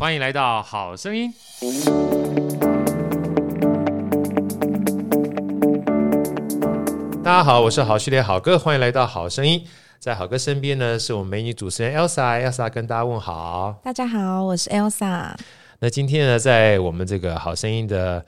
欢迎来到好声音。大家好，我是好序列好哥，欢迎来到好声音。在好哥身边呢，是我们美女主持人 Elsa，Elsa 跟大家问好。大家好，我是 Elsa。那今天呢，在我们这个好声音的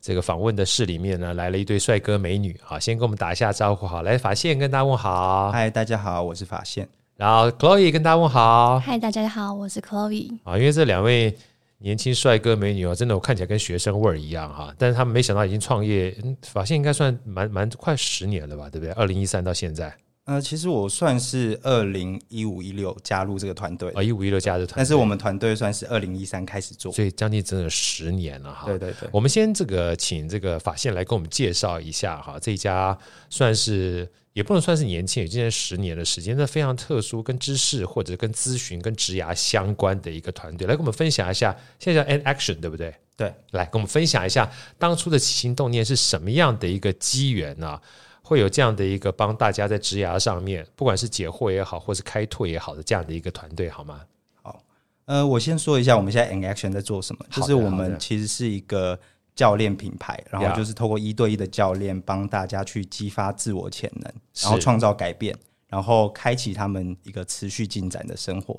这个访问的室里面呢，来了一对帅哥美女。好，先跟我们打一下招呼。好，来法线跟大家问好。嗨，大家好，我是法线。然后 Chloe 跟大家问好。嗨，大家好，我是 Chloe。啊，因为这两位年轻帅哥美女哦，真的我看起来跟学生味儿一样哈。但是他们没想到已经创业，嗯，法线应该算蛮蛮快十年了吧，对不对？二零一三到现在。呃，其实我算是二零一五一六加入这个团队啊，一五一六加入团队，但是我们团队算是二零一三开始做，所以将近整整十年了哈。对对对，我们先这个请这个法线来跟我们介绍一下哈，这一家算是也不能算是年轻，已经十年的时间，那非常特殊，跟知识或者跟咨询跟职涯相关的一个团队，来跟我们分享一下，现在叫 An Action 对不对？对，来跟我们分享一下当初的起心动念是什么样的一个机缘呢？会有这样的一个帮大家在职涯上面，不管是解惑也好，或是开拓也好的这样的一个团队，好吗？好，呃，我先说一下我们现在 An Action 在做什么，就是我们其实是一个教练品牌，然后就是透过一对一的教练帮大家去激发自我潜能，然后创造改变，然后开启他们一个持续进展的生活。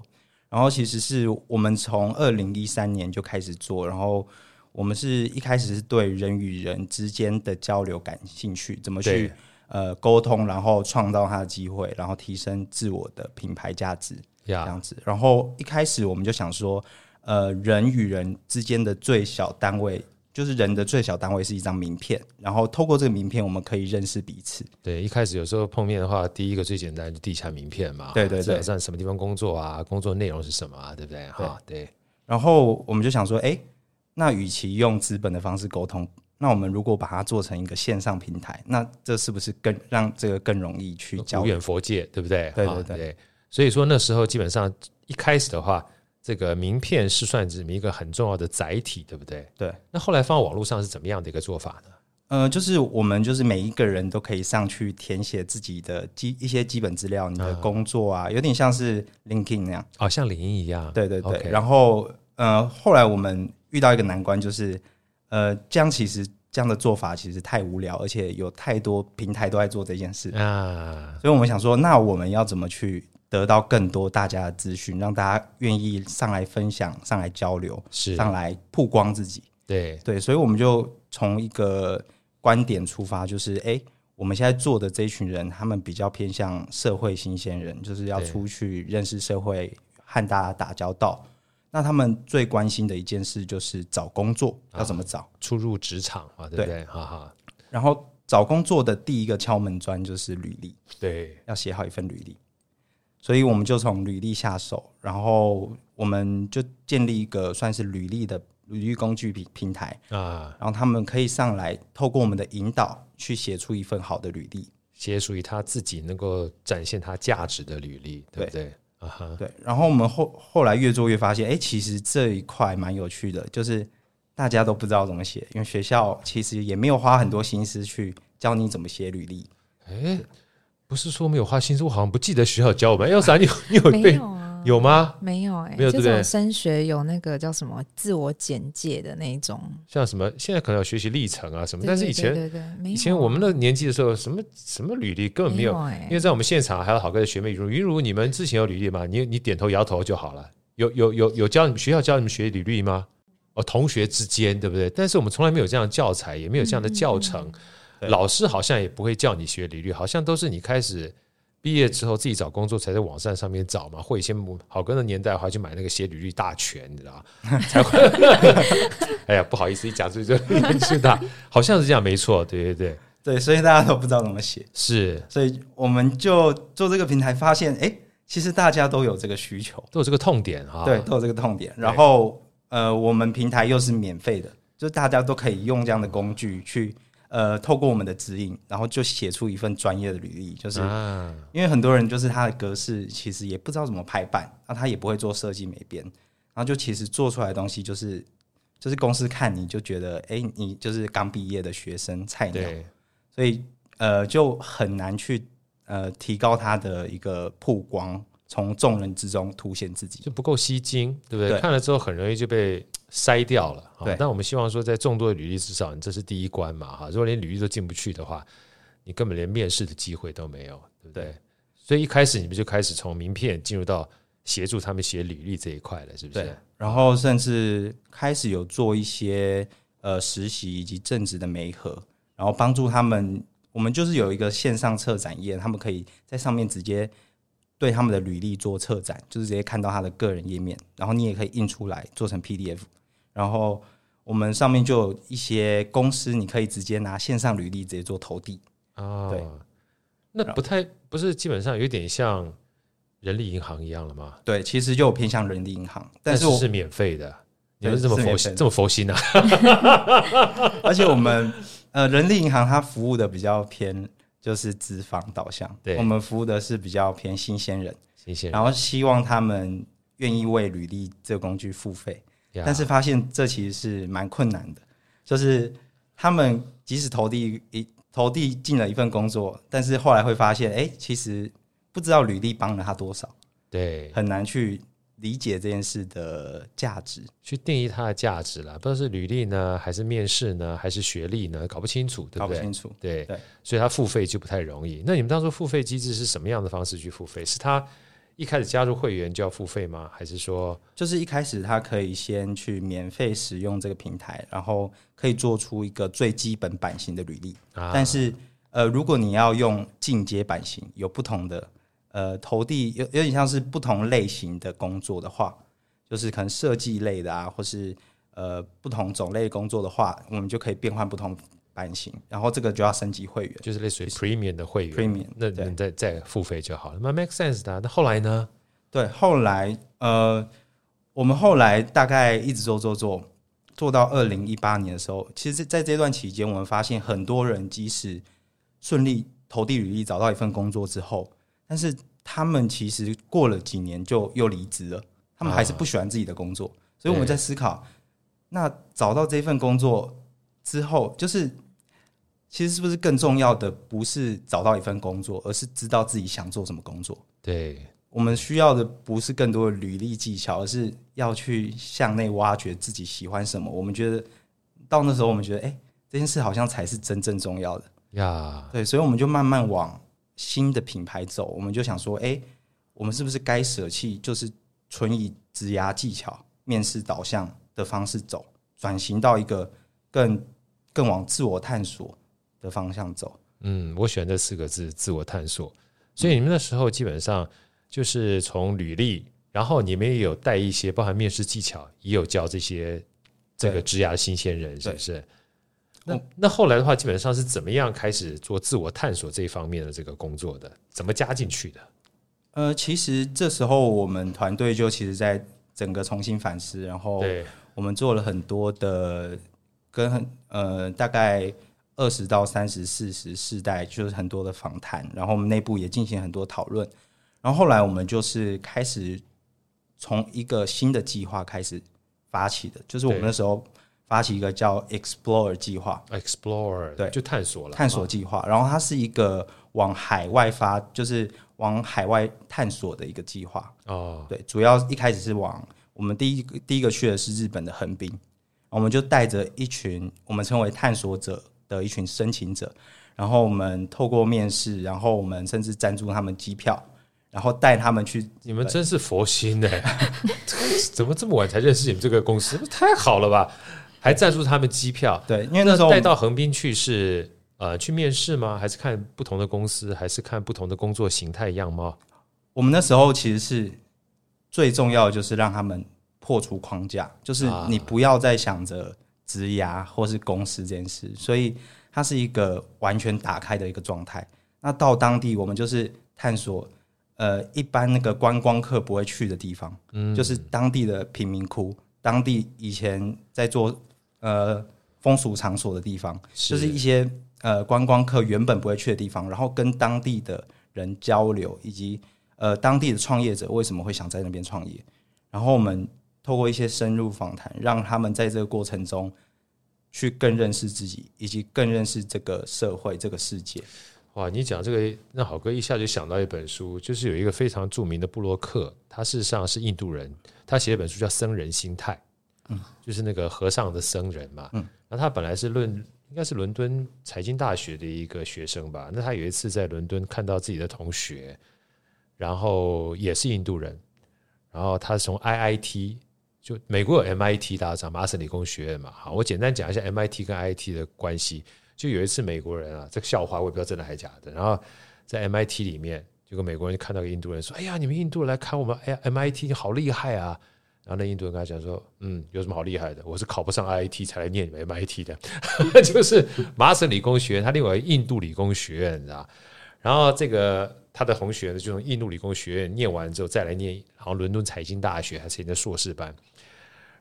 然后其实是我们从二零一三年就开始做，然后我们是一开始是对人与人之间的交流感兴趣，怎么去。呃，沟通，然后创造他的机会，然后提升自我的品牌价值.这样子。然后一开始我们就想说，呃，人与人之间的最小单位，就是人的最小单位是一张名片。然后透过这个名片，我们可以认识彼此。对，一开始有时候碰面的话，第一个最简单就递一下名片嘛。对对对，在什么地方工作啊？工作内容是什么啊？对不对？哈，对。然后我们就想说，哎，那与其用资本的方式沟通。那我们如果把它做成一个线上平台，那这是不是更让这个更容易去交流？无远佛界，对不对？对对对，对。所以说那时候基本上一开始的话，这个名片是算是一个很重要的载体，对不对？对。那后来放到网络上是怎么样的一个做法呢？呃，就是我们就是每一个人都可以上去填写自己的基一些基本资料，你的工作啊，有点像是 LinkedIn 那样，哦，像领英一样。对对对。然后呃，后来我们遇到一个难关，就是。呃，这样其实这样的做法其实太无聊，而且有太多平台都在做这件事。啊，所以我们想说，那我们要怎么去得到更多大家的资讯，让大家愿意上来分享、上来交流、是。上来曝光自己？对。对，所以我们就从一个观点出发，就是哎，我们现在做的这一群人，他们比较偏向社会新鲜人，就是要出去认识社会，和大家打交道。那他们最关心的一件事就是找工作要怎么找，初入职场啊，对不对？哈哈。然后找工作的第一个敲门砖就是履历，对，要写好一份履历。所以我们就从履历下手，然后我们就建立一个算是履历的履历工具平平台啊，然后他们可以上来透过我们的引导去写出一份好的履历，写属于他自己能够展现他价值的履历，对不对？对对，然后我们后后来越做越发现，哎，其实这一块蛮有趣的，就是大家都不知道怎么写，因为学校其实也没有花很多心思去教你怎么写履历。哎，不是说没有花心思，我好像不记得学校教我们。要啥？你你有背？有吗？没有哎、欸，没有对不对？升学有那个叫什么自我简介的那一种，像什么现在可能有学习历程啊什么，对对对对对，但是以前对对对对，以前我们的年纪的时候，什么什么履历根本没有，没有欸、因为在我们现场还有好哥的学妹云如，云如你们之前有履历吗？你你点头摇头就好了。有有有有教你们学校教你们学履历吗？哦，同学之间对不对？但是我们从来没有这样的教材，也没有这样的教程，嗯、老师好像也不会叫你学履历，好像都是你开始。毕业之后自己找工作才在网站上面找嘛，或以前好跟的年代的话就买那个写履历大全，你知道吗？才会。哎呀，不好意思，一讲出去就年纪大，好像是这样，没错，对对对对，所以大家都不知道怎么写，是，所以我们就做这个平台，发现，哎，其实大家都有这个需求，都有这个痛点哈，对，都有这个痛点。然后，呃，我们平台又是免费的，就大家都可以用这样的工具去。呃，透过我们的指引，然后就写出一份专业的履历，就是因为很多人就是他的格式其实也不知道怎么排版，那他也不会做设计美编，然后就其实做出来的东西就是就是公司看你就觉得，哎、欸，你就是刚毕业的学生菜鸟，所以呃就很难去呃提高他的一个曝光从众人之中凸显自己，就不够吸睛，对不对？对看了之后很容易就被筛掉了。对，但我们希望说，在众多的履历，之上你这是第一关嘛，哈。如果连履历都进不去的话，你根本连面试的机会都没有，对不对？对，所以一开始你们就开始从名片进入到协助他们写履历这一块了，是不是？对。然后甚至开始有做一些呃实习以及正职的媒合，然后帮助他们。我们就是有一个线上策展页，他们可以在上面直接对他们的履历做策展，就是直接看到他的个人页面，然后你也可以印出来做成 PDF，然后我们上面就有一些公司，你可以直接拿线上履历直接做投递啊。对，那不太不是基本上有点像人力银行一样了吗？对，其实就偏向人力银行，但是我是免费的，你们是这么佛心这么佛心啊？而且我们。呃，人力银行它服务的比较偏就是资方导向，对，我们服务的是比较偏新鲜人，新鲜人，然后希望他们愿意为履历这个工具付费，但是发现这其实是蛮困难的，就是他们即使投递一投递进了一份工作，但是后来会发现，哎，其实不知道履历帮了他多少，对，很难去。理解这件事的价值，去定义它的价值了，不知道是履历呢，还是面试呢，还是学历呢？搞不清楚，对不对？搞不清楚，对对，所以他付费就不太容易。那你们当初付费机制是什么样的方式去付费？是他一开始加入会员就要付费吗？还是说，就是一开始他可以先去免费使用这个平台，然后可以做出一个最基本版型的履历。啊、但是，呃，如果你要用进阶版型，有不同的。呃，投递有有点像是不同类型的工作的话，就是可能设计类的啊，或是呃不同种类工作的话，我们就可以变换不同版型，然后这个就要升级会员，就是类似于 Premium 的会员，Premium，那你再再付费就好了，那 make sense 的。那后来呢？对，后来呃，我们后来大概一直做做做，做到二零一八年的时候，其实在这段期间，我们发现很多人即使顺利投递履历找到一份工作之后。但是他们其实过了几年就又离职了，他们还是不喜欢自己的工作，所以我们在思考，那找到这份工作之后，就是其实是不是更重要的不是找到一份工作，而是知道自己想做什么工作？对，我们需要的不是更多的履历技巧，而是要去向内挖掘自己喜欢什么。我们觉得到那时候，我们觉得，哎，这件事好像才是真正重要的呀。对，所以我们就慢慢往。新的品牌走，我们就想说，哎、欸，我们是不是该舍弃，就是纯以职涯技巧、面试导向的方式走，转型到一个更更往自我探索的方向走？嗯，我选这四个字：自我探索。所以你们那时候基本上就是从履历，然后你们也有带一些包含面试技巧，也有教这些这个职涯的新鲜人，是不是？那那后来的话，基本上是怎么样开始做自我探索这一方面的这个工作的？怎么加进去的？呃，其实这时候我们团队就其实在整个重新反思，然后我们做了很多的跟很呃大概二十到三十、四十世代，就是很多的访谈，然后我们内部也进行很多讨论，然后后来我们就是开始从一个新的计划开始发起的，就是我们那时候。发起一个叫 Explore 计划，Explore 对，就探索了探索计划。然后它是一个往海外发，就是往海外探索的一个计划。哦，对，主要一开始是往我们第一个第一个去的是日本的横滨，我们就带着一群我们称为探索者的一群申请者，然后我们透过面试，然后我们甚至赞助他们机票，然后带他们去。你们真是佛心 呢？怎么这么晚才认识你们这个公司？太好了吧！还赞助他们机票，对，因为那时候带到横滨去是呃去面试吗？还是看不同的公司，还是看不同的工作形态样貌？我们那时候其实是最重要的，就是让他们破除框架，就是你不要再想着职涯或是公司这件事，所以它是一个完全打开的一个状态。那到当地，我们就是探索呃一般那个观光客不会去的地方，嗯，就是当地的贫民窟，当地以前在做。呃，风俗场所的地方，就是一些呃观光客原本不会去的地方，然后跟当地的人交流，以及呃当地的创业者为什么会想在那边创业，然后我们透过一些深入访谈，让他们在这个过程中去更认识自己，以及更认识这个社会、这个世界。哇，你讲这个，让好哥一下就想到一本书，就是有一个非常著名的布洛克，他事实上是印度人，他写一本书叫《僧人心态》，嗯，就是那个和尚的僧人嘛，嗯，那他本来是论应该是伦敦财经大学的一个学生吧，那他有一次在伦敦看到自己的同学，然后也是印度人，然后他从 IIT，就美国有 MIT，大家知道麻省理工学院嘛，好，我简单讲一下 MIT 跟 IIT 的关系。就有一次美国人啊，这个笑话我也不知道真的还是假的。然后在 MIT 里面，有个美国人看到一个印度人说：“哎呀，你们印度人来看我们，哎呀，MIT 你好厉害啊！”然后那印度人跟他讲说：“嗯，有什么好厉害的？我是考不上 IIT 才来念 MIT 的，就是麻省理工学院，他另外印度理工学院，你知道？然后这个他的同学呢，就从印度理工学院念完之后再来念，好像伦敦财经大学还是念的硕士班。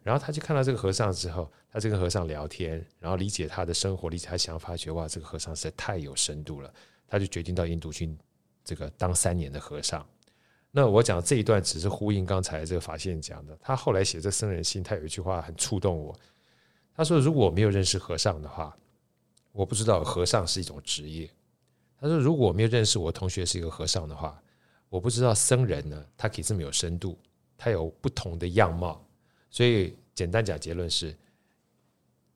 然后他就看到这个和尚之后。”他就跟和尚聊天，然后理解他的生活，理解他想法，觉得哇，这个和尚实在太有深度了。他就决定到印度去，这个当三年的和尚。那我讲这一段只是呼应刚才这个法线讲的。他后来写这僧人心，他有一句话很触动我。他说：“如果我没有认识和尚的话，我不知道和尚是一种职业。”他说：“如果我没有认识我同学是一个和尚的话，我不知道僧人呢，他可以这么有深度，他有不同的样貌。所以简单讲，结论是。”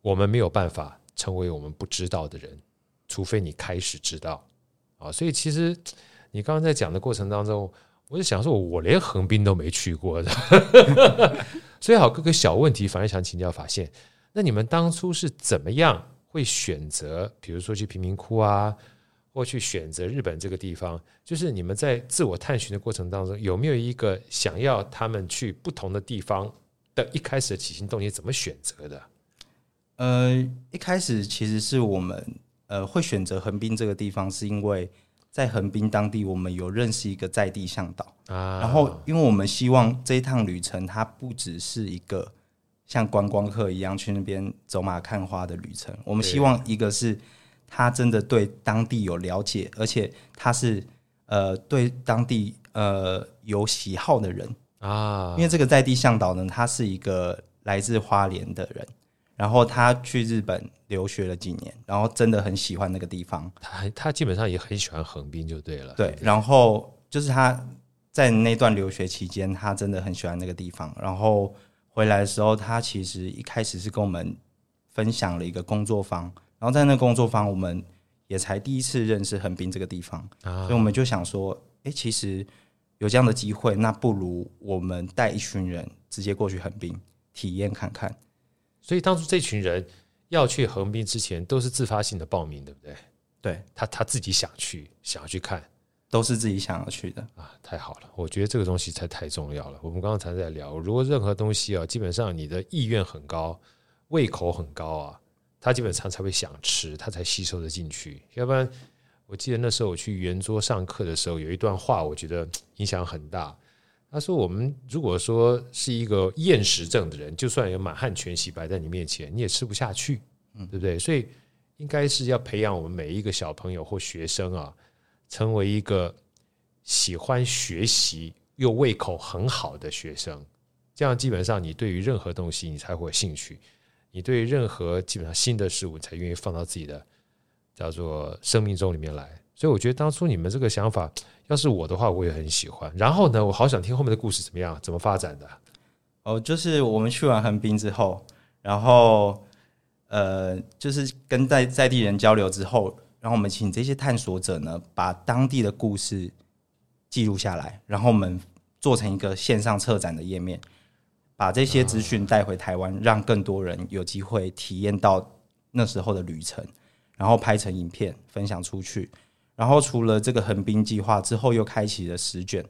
我们没有办法成为我们不知道的人，除非你开始知道啊！所以其实你刚刚在讲的过程当中，我就想说，我连横滨都没去过的，所以好，各个小问题反而想请教法现。那你们当初是怎么样会选择，比如说去贫民窟啊，或去选择日本这个地方？就是你们在自我探寻的过程当中，有没有一个想要他们去不同的地方的一开始的起心动念，怎么选择的？呃，一开始其实是我们呃会选择横滨这个地方，是因为在横滨当地我们有认识一个在地向导啊。然后，因为我们希望这一趟旅程它不只是一个像观光客一样去那边走马看花的旅程，我们希望一个是他真的对当地有了解，而且他是呃对当地呃有喜好的人啊。因为这个在地向导呢，他是一个来自花莲的人。然后他去日本留学了几年，然后真的很喜欢那个地方。他他基本上也很喜欢横滨，就对了。对，然后就是他在那段留学期间，他真的很喜欢那个地方。然后回来的时候，他其实一开始是跟我们分享了一个工作坊，然后在那个工作坊，我们也才第一次认识横滨这个地方，啊，所以我们就想说，哎，其实有这样的机会，那不如我们带一群人直接过去横滨体验看看。所以当初这群人要去横滨之前，都是自发性的报名，对不对？对，他他自己想去，想要去看，都是自己想要去的啊！太好了，我觉得这个东西才太重要了。我们刚刚才在聊，如果任何东西啊，基本上你的意愿很高，胃口很高啊，他基本上才会想吃，他才吸收的进去。要不然，我记得那时候我去圆桌上课的时候，有一段话，我觉得 影响很大。他说：“我们如果说是一个厌食症的人，就算有满汉全席摆在你面前，你也吃不下去，对不对？所以应该是要培养我们每一个小朋友或学生啊，成为一个喜欢学习又胃口很好的学生。这样基本上，你对于任何东西你才会有兴趣，你对于任何基本上新的事物才愿意放到自己的叫做生命中里面来。所以我觉得当初你们这个想法。”要是我的话，我也很喜欢。然后呢，我好想听后面的故事怎么样，怎么发展的？哦，就是我们去完横滨之后，然后呃，就是跟在在地人交流之后，然后我们请这些探索者呢，把当地的故事记录下来，然后我们做成一个线上策展的页面，把这些资讯带回台湾，让更多人有机会体验到那时候的旅程，然后拍成影片分享出去。然后除了这个横滨计划之后，又开启了十卷，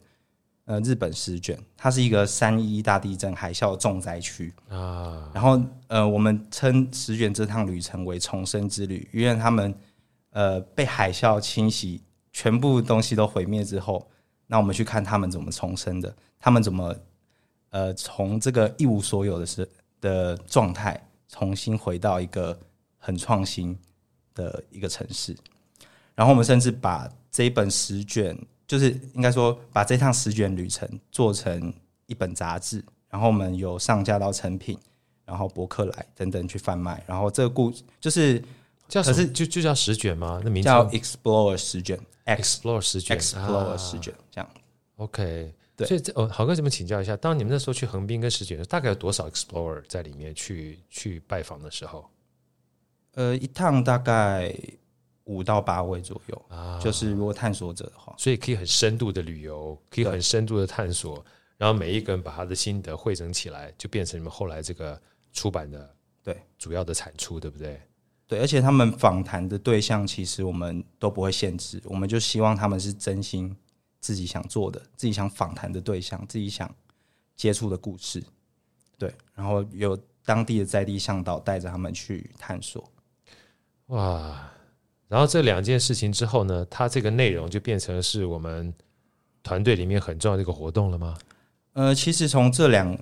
呃，日本十卷，它是一个三一大地震海啸重灾区啊。然后呃，我们称十卷这趟旅程为重生之旅，因为他们呃被海啸侵袭，全部东西都毁灭之后，那我们去看他们怎么重生的，他们怎么呃从这个一无所有的时的状态，重新回到一个很创新的一个城市。然后我们甚至把这一本十卷，就是应该说把这趟十卷旅程做成一本杂志，然后我们有上架到成品，然后博客来等等去贩卖。然后这个故就是叫可是就就叫十卷吗？那名字叫 Explore 十卷，Explore 十卷，Explore 十卷，这样。OK，对。所以这哦，好哥，这么请教一下？当你们那时候去横滨跟十卷，大概有多少 Explorer 在里面去去拜访的时候？呃，一趟大概五到八位左右啊，就是如果探索者的话，所以可以很深度的旅游，可以很深度的探索，然后每一个人把他的心得汇整起来，就变成你们后来这个出版的对主要的产出，对不对？对，而且他们访谈的对象其实我们都不会限制，我们就希望他们是真心自己想做的，自己想访谈的对象，自己想接触的故事，对，然后有当地的在地向导带着他们去探索。哇，然后这两件事情之后呢，它这个内容就变成是我们团队里面很重要的一个活动了吗？呃，其实从这两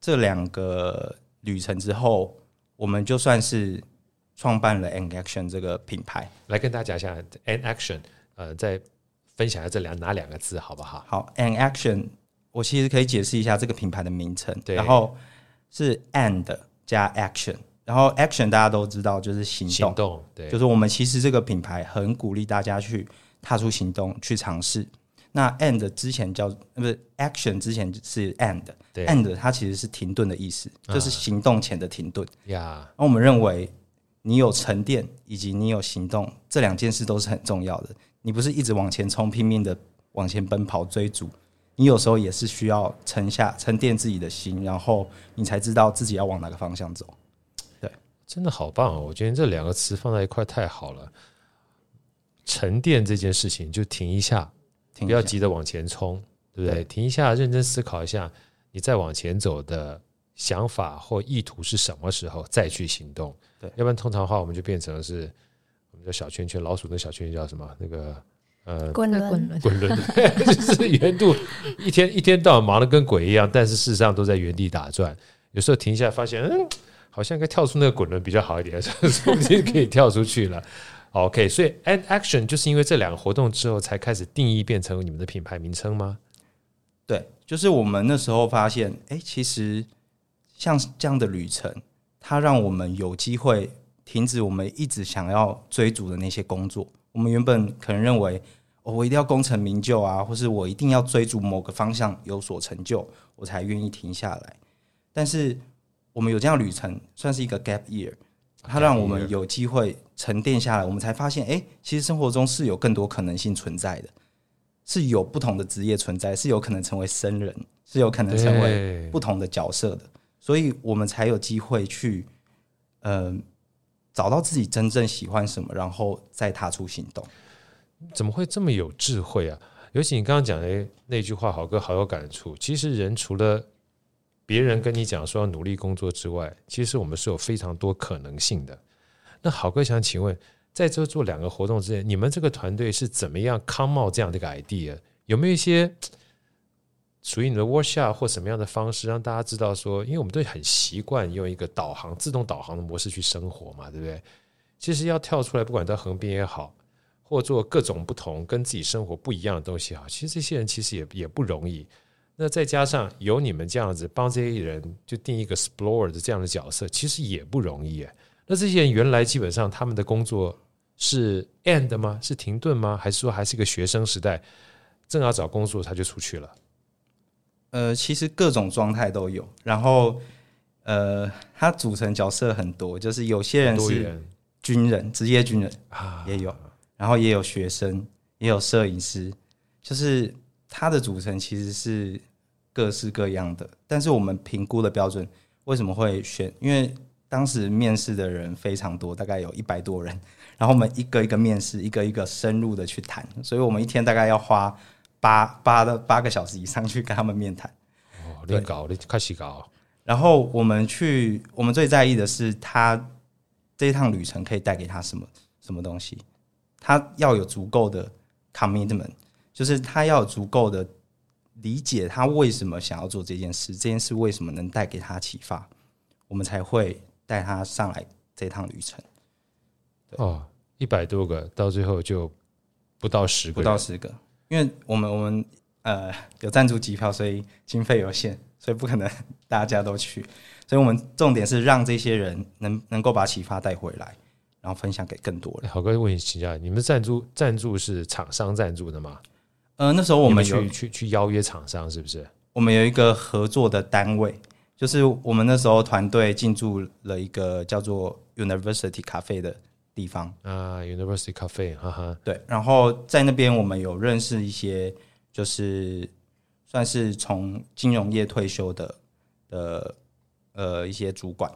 这两个旅程之后，我们就算是。创办了 N Action 这个品牌，来跟大家讲一下 N Action，呃，再分享一下这两哪两个字好不好？好，an Action，我其实可以解释一下这个品牌的名称，对，然后是 And 加 Action，然后 Action 大家都知道就是行动，行动，对，就是我们其实这个品牌很鼓励大家去踏出行动，去尝试。那 And 之前叫不是 Action 之前是，And 它其实是停顿的意思，就是行动前的停顿呀。那、uh, 我们认为。你有沉淀，以及你有行动，这两件事都是很重要的。你不是一直往前冲，拼命的往前奔跑追逐，你有时候也是需要沉下、沉淀自己的心，然后你才知道自己要往哪个方向走。对，真的好棒哦！我觉得这两个词放在一块太好了。沉淀这件事情就停一下，停一下，不要急着往前冲，对不对？对，停一下，认真思考一下，你再往前走的想法或意图是什么时候再去行动。对，要不然通常的话，我们就变成是我们叫小圈圈，老鼠的小圈圈叫什么？那个呃，滚轮，滚轮，就是原度一天一天到晚忙得跟鬼一样，但是事实上都在原地打转。有时候停下来发现，嗯，好像应该跳出那个滚轮比较好一点，说不定可以跳出去了。OK，所以 And Action 就是因为这两个活动之后，才开始定义变成你们的品牌名称吗？对，就是我们那时候发现，哎、其实像这样的旅程。它让我们有机会停止我们一直想要追逐的那些工作。我们原本可能认为，哦，我一定要功成名就啊，或是我一定要追逐某个方向有所成就，我才愿意停下来。但是我们有这样旅程，算是一个 gap year，它让我们有机会沉淀下来。我们才发现，哎，其实生活中是有更多可能性存在的，是有不同的职业存在，是有可能成为僧人，是有可能成为不同的角色的。所以我们才有机会去，嗯、呃，找到自己真正喜欢什么，然后再踏出行动。怎么会这么有智慧啊？尤其你刚刚讲的那句话，好哥好有感触。其实人除了别人跟你讲说要努力工作之外，其实我们是有非常多可能性的。那好哥想请问，在这做两个活动之前，你们这个团队是怎么样 come out 这样的一个 idea？有没有一些？属于你的 workshop 或什么样的方式，让大家知道说，因为我们都很习惯用一个导航、自动导航的模式去生活嘛，对不对？其实要跳出来，不管到横滨也好，或做各种不同、跟自己生活不一样的东西好，其实这些人其实也也不容易。那再加上有你们这样子帮这些人就定一个 explorer 的这样的角色，其实也不容易。那这些人原来基本上他们的工作是 end 吗？是停顿吗？还是说还是一个学生时代，正要找工作他就出去了？呃，其实各种状态都有，然后呃，他组成角色很多，就是有些人是军人，职业军人啊，也有，然后也有学生，也有摄影师，就是它的组成其实是各式各样的。但是我们评估的标准为什么会选？因为当时面试的人非常多，大概有一百多人，然后我们一个一个面试，一个一个深入的去谈，所以我们一天大概要花。八八的八个小时以上去跟他们面谈，哦，你搞，你开始搞。然后我们去，我们最在意的是他这一趟旅程可以带给他什么什么东西。他要有足够的 commitment，就是他要有足够的理解，他为什么想要做这件事，这件事为什么能带给他启发，我们才会带他上来这趟旅程。哦，一百多个，到最后就不到十个，不到十个。因为我们我们呃有赞助机票，所以经费有限，所以不可能大家都去。所以我们重点是让这些人能能够把启发带回来，然后分享给更多人。好哥问你请教，你们赞助赞助是厂商赞助的吗？呃，那时候我们去去去邀约厂商，是不是？我们有一个合作的单位，就是我们那时候团队进驻了一个叫做 University Cafe 的地方啊，University Cafe，哈哈，对。然后在那边，我们有认识一些，就是算是从金融业退休的的呃一些主管，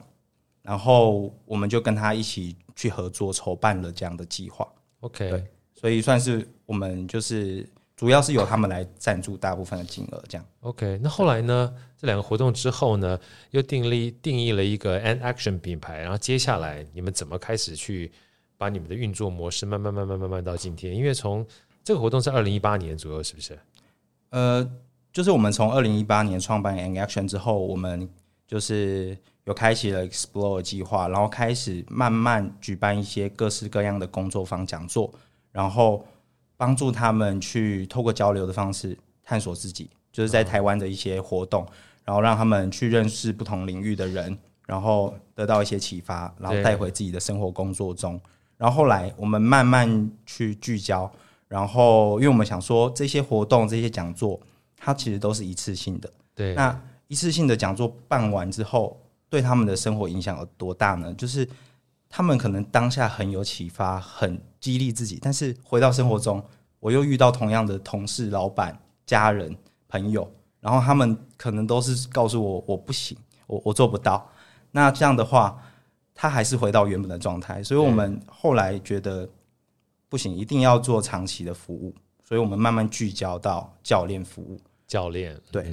然后我们就跟他一起去合作筹办了这样的计划。OK，对，所以算是我们就是。主要是由他们来赞助大部分的金额，这样。OK，那后来呢？这两个活动之后呢，又定立定义了一个 Ant Action 品牌，然后接下来你们怎么开始去把你们的运作模式慢慢慢慢慢慢到今天？因为从这个活动是二零一八年左右，是不是？呃，就是我们从二零一八年创办 Ant Action 之后，我们就是有开启了 Explore 计划，然后开始慢慢举办一些各式各样的工作坊讲座，然后。帮助他们去透过交流的方式探索自己，就是在台湾的一些活动，然后让他们去认识不同领域的人，然后得到一些启发，然后带回自己的生活工作中。然后后来我们慢慢去聚焦，然后因为我们想说这些活动、这些讲座，它其实都是一次性的。对，那一次性的讲座办完之后，对他们的生活影响有多大呢？就是。他们可能当下很有启发，很激励自己，但是回到生活中，我又遇到同样的同事、老板、家人、朋友，然后他们可能都是告诉我我不行，我我做不到。那这样的话，他还是回到原本的状态。所以我们后来觉得不行，一定要做长期的服务，所以我们慢慢聚焦到教练服务。教练，对，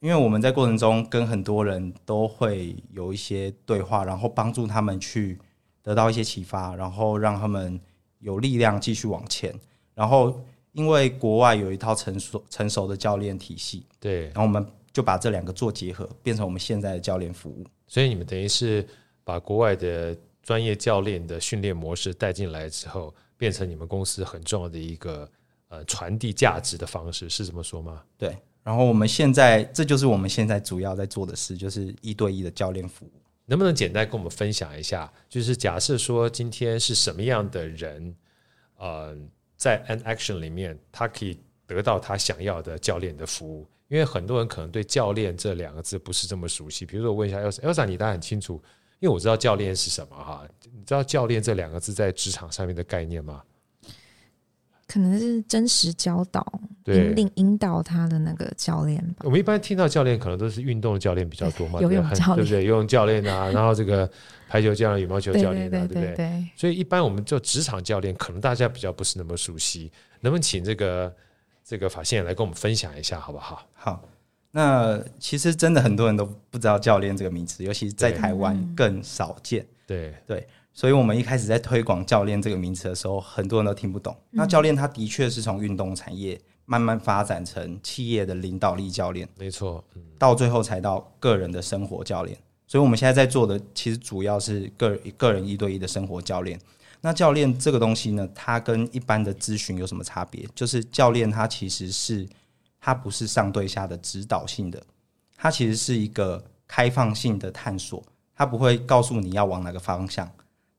因为我们在过程中跟很多人都会有一些对话，然后帮助他们去。得到一些启发，然后让他们有力量继续往前。然后，因为国外有一套成熟成熟的教练体系，对，然后我们就把这两个做结合，变成我们现在的教练服务。所以你们等于是把国外的专业教练的训练模式带进来之后，变成你们公司很重要的一个呃传递价值的方式，是这么说吗？对。然后我们现在这就是我们现在主要在做的事，就是一对一的教练服务。能不能简单跟我们分享一下？就是假设说今天是什么样的人，呃，在 An Action 里面，他可以得到他想要的教练的服务。因为很多人可能对教练这两个字不是这么熟悉。比如说，我问一下 Elsa，Elsa，你当然很清楚，因为我知道教练是什么哈。你知道教练这两个字在职场上面的概念吗？可能是真实教导、引领、引导他的那个教练吧。我们一般听到教练，可能都是运动的教练比较多嘛，游泳教练，对不对？游泳教练啊，然后这个排球教练、羽毛球教练啊，对不对，对，对，对？所以一般我们做职场教练，可能大家比较不是那么熟悉。能不能请这个这个法线来跟我们分享一下，好不好？好。那其实真的很多人都不知道教练这个名词，尤其是在台湾更少见。对对。所以，我们一开始在推广教练这个名词的时候，很多人都听不懂。那教练他的确是从运动产业慢慢发展成企业的领导力教练，没错，到最后才到个人的生活教练。所以，我们现在在做的其实主要是个人个人一对一的生活教练。那教练这个东西呢，它跟一般的咨询有什么差别？就是教练他其实是他不是上对下的指导性的，他其实是一个开放性的探索，他不会告诉你要往哪个方向。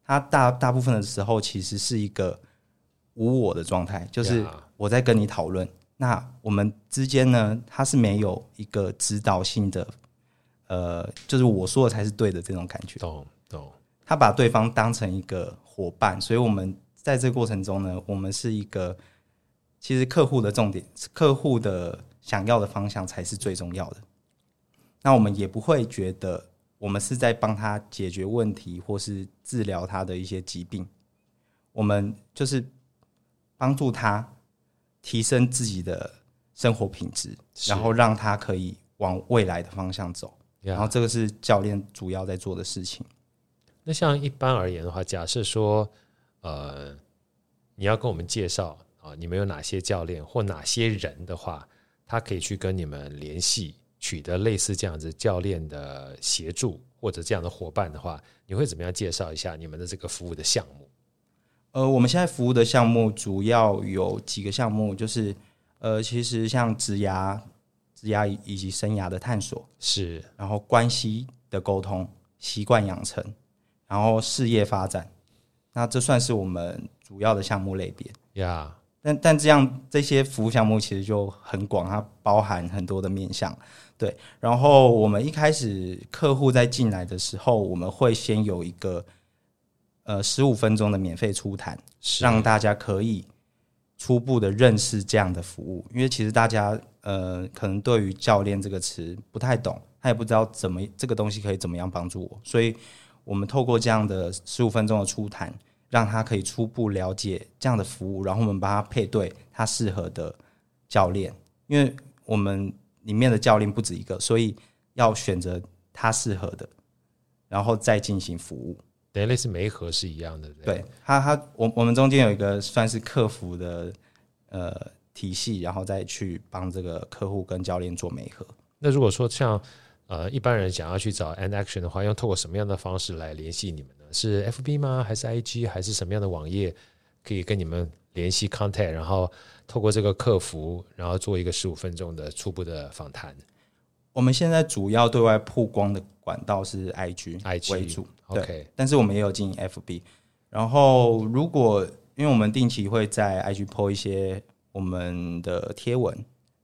他大大部分的时候其实是一个无我的状态，就是我在跟你讨论。那我们之间呢，他是没有一个指导性的，呃，就是我说的才是对的这种感觉。懂懂。他把对方当成一个伙伴，所以我们在这个过程中呢，我们是一个，其实客户的重点，客户的想要的方向才是最重要的。那我们也不会觉得。我们是在帮他解决问题，或是治疗他的一些疾病。我们就是帮助他提升自己的生活品质，然后让他可以往未来的方向走。然后这个是教练主要在做的事情。那像一般而言的话，假设说，呃，你要跟我们介绍啊，你们有哪些教练或哪些人的话，他可以去跟你们联系。取得类似这样子教练的协助或者这样的伙伴的话，你会怎么样介绍一下你们的这个服务的项目？呃，我们现在服务的项目主要有几个项目，就是呃，其实像职涯、职涯以及生涯的探索是，然后关系的沟通、习惯养成，然后事业发展，那这算是我们主要的项目类别呀。Yeah. 但但这样这些服务项目其实就很广，它包含很多的面向。对，然后我们一开始客户在进来的时候，我们会先有一个呃十五分钟的免费初谈，让大家可以初步的认识这样的服务。因为其实大家呃可能对于教练这个词不太懂，他也不知道怎么这个东西可以怎么样帮助我，所以。我们透过这样的十五分钟的初谈，让他可以初步了解这样的服务，然后我们帮他配对他适合的教练，因为我们里面的教练不止一个，所以要选择他适合的，然后再进行服务。等于类似媒合是一样的，对，对他他我我们中间有一个算是客服的呃体系，然后再去帮这个客户跟教练做媒合。那如果说像。呃，一般人想要去找 N Action 的话，要透过什么样的方式来联系你们呢？是 FB 吗？还是 IG？还是什么样的网页可以跟你们联系 contact？然后透过这个客服，然后做一个十五分钟的初步的访谈。我们现在主要对外曝光的管道是 IG，IG 为主。OK，但是我们也有经营 FB。然后，如果因为我们定期会在 IG po 一些我们的贴文，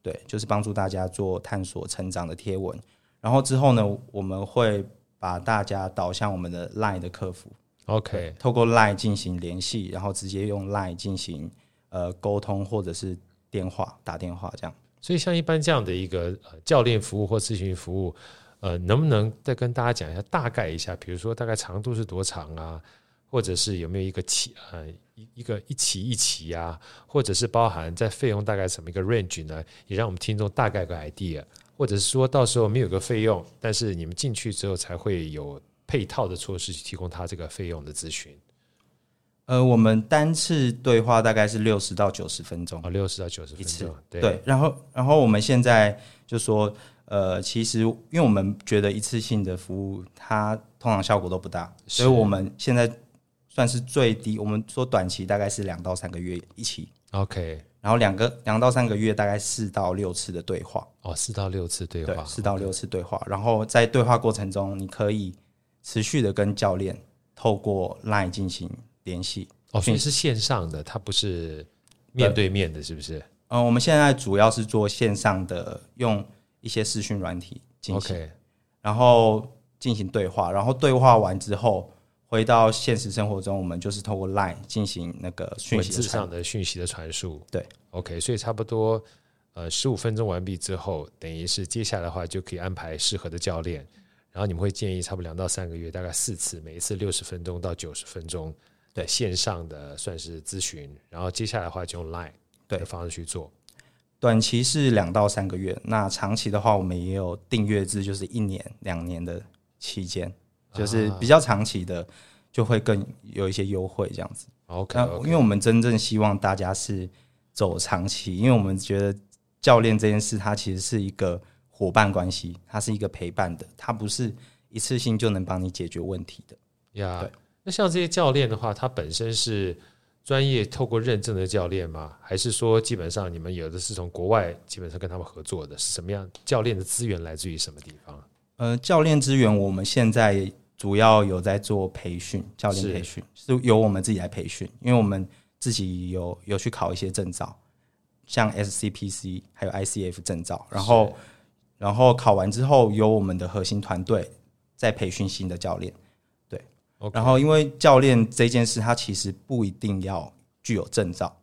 对，就是帮助大家做探索成长的贴文。然后之后呢，我们会把大家导向我们的 LINE 的客服，OK，透过 LINE 进行联系，然后直接用 LINE 进行呃沟通，或者是电话打电话这样。所以像一般这样的一个呃教练服务或咨询服务，呃，能不能再跟大家讲一下大概一下？比如说大概长度是多长啊？或者是有没有一个期呃一一个一期一期啊？或者是包含在费用大概什么一个 range 呢？也让我们听众大概个 idea。或者是说到时候没有个费用，但是你们进去之后才会有配套的措施去提供他这个费用的咨询。呃，我们单次对话大概是六十到九十分钟啊，六十到九十分钟。对，对，然后然后我们现在就说，呃，其实因为我们觉得一次性的服务它通常效果都不大，所以我们现在算是最低，我们说短期大概是两到三个月一期。OK。然后两个两到三个月，大概四到六次的对话哦，四到六次对话，四到六次对话。然后在对话过程中，你可以持续的跟教练透过 LINE 进行联系哦，所以是线上的，它不是面对面的，是不是？嗯，我们现在主要是做线上的，用一些视讯软体进行然后进行对话，然后对话完之后。回到现实生活中，我们就是透过 Line 进行那个讯息文字上的讯息的传输。对，OK，所以差不多呃十五分钟完毕之后，等于是接下来的话就可以安排适合的教练，然后你们会建议差不多两到三个月，大概四次，每一次六十分钟到九十分钟，对线上的算是咨询，然后接下来的话就用 Line 的方式去做。短期是两到三个月，那长期的话，我们也有订阅制，就是一年、两年的期间。就是比较长期的，就会更有一些优惠这样子。OK，因为我们真正希望大家是走长期，因为我们觉得教练这件事，它其实是一个伙伴关系，它是一个陪伴的，它不是一次性就能帮你解决问题的。呀，对。那像这些教练的话，他本身是专业透过认证的教练吗？还是说基本上你们有的是从国外基本上跟他们合作的？是什么样？教练的资源来自于什么地方？呃，教练资源我们现在主要有在做培训，教练培训是，是由我们自己来培训，因为我们自己有有去考一些证照，像 SCPC 还有 ICF 证照，然后然后考完之后，由我们的核心团队再培训新的教练.然后因为教练这件事，他其实不一定要具有证照，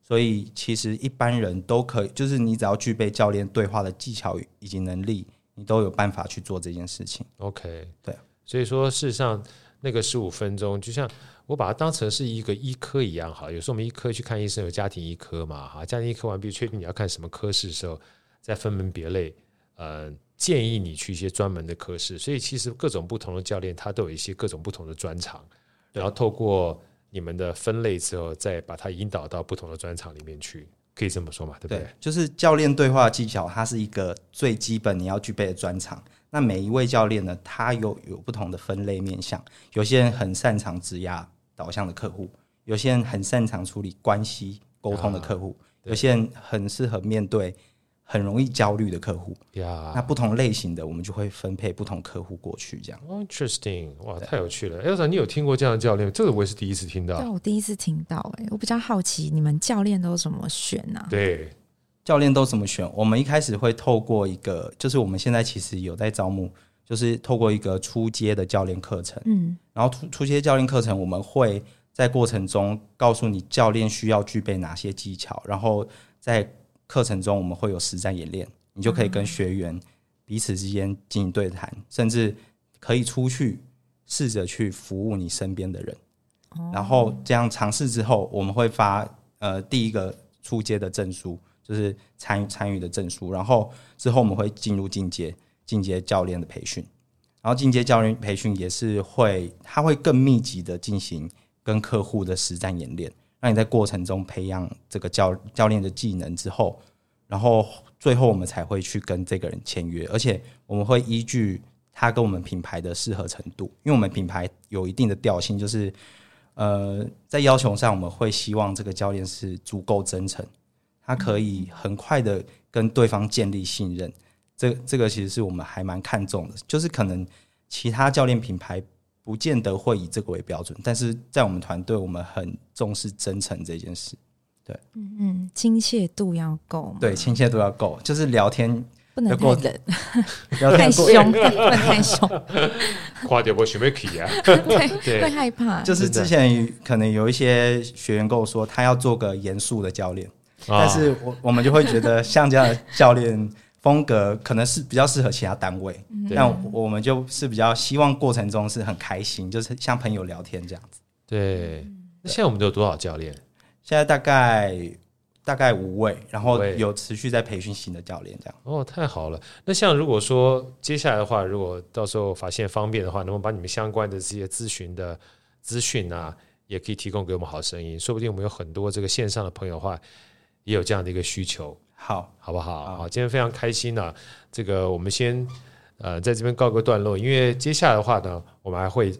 所以其实一般人都可以，就是你只要具备教练对话的技巧以及能力。你都有办法去做这件事情。OK，对，所以说事实上那个十五分钟，就像我把它当成是一个医科一样哈。有时候我们医科去看医生有家庭医科嘛哈，家庭医科完毕确定你要看什么科室的时候，再分门别类，呃，建议你去一些专门的科室。所以其实各种不同的教练他都有一些各种不同的专长，然后透过你们的分类之后，再把它引导到不同的专长里面去。可以这么说嘛，对不对？对，就是教练对话技巧，它是一个最基本你要具备的专长。那每一位教练呢，他有有不同的分类面向。有些人很擅长职压导向的客户，有些人很擅长处理关系沟通的客户，有些人很适合面对很容易焦虑的客户呀。那不同类型的，我们就会分配不同客户过去，这样。Oh, interesting，哇，太有趣了。Elsa，你有听过这样的教练？这个我也是第一次听到。对，我第一次听到、欸。哎，我比较好奇，你们教练都怎么选呢、啊？对，教练都怎么选？我们一开始会透过一个，就是我们现在其实有在招募。就是透过一个初阶的教练课程，嗯，然后初初阶教练课程，我们会在过程中告诉你教练需要具备哪些技巧，然后在课程中我们会有实战演练，你就可以跟学员彼此之间进行对谈，甚至可以出去试着去服务你身边的人，然后这样尝试之后，我们会发呃第一个初阶的证书，就是参与参与的证书，然后之后我们会进入进阶。进阶教练的培训，然后进阶教练培训也是会，他会更密集的进行跟客户的实战演练，让你在过程中培养这个教教练的技能之后，然后最后我们才会去跟这个人签约，而且我们会依据他跟我们品牌的适合程度，因为我们品牌有一定的调性，就是呃，在要求上我们会希望这个教练是足够真诚，他可以很快的跟对方建立信任。这这个其实是我们还蛮看重的，就是可能其他教练品牌不见得会以这个为标准，但是在我们团队，我们很重视真诚这件事。对，嗯嗯，亲切度要够，对，亲切度要够，就是聊天不能太冷，聊天太凶，不能太凶，夸掉我准备起啊，对，会害怕。就是之前可能有一些学员跟我说，他要做个严肃的教练，但是我我们就会觉得像这样的教练。风格可能是比较适合其他单位，那、嗯、我们就是比较希望过程中是很开心，就是像朋友聊天这样子。对，那现在我们都有多少教练？现在大概大概五位，然后有持续在培训新的教练这样。哦，太好了。那像如果说接下来的话，如果到时候发现方便的话，能不能把你们相关的这些咨询的资讯啊，也可以提供给我们好声音？说不定我们有很多这个线上的朋友的话，也有这样的一个需求。好，好不好？好，今天非常开心呢、啊。这个我们先呃在这边告个段落，因为接下来的话呢，我们还会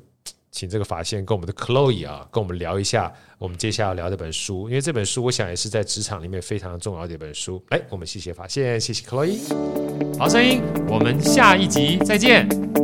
请这个法线跟我们的 Chloe 啊，跟我们聊一下我们接下来要聊这本书，因为这本书我想也是在职场里面非常重要的一本书。来，我们谢谢法线，谢谢 Chloe，好声音，我们下一集再见。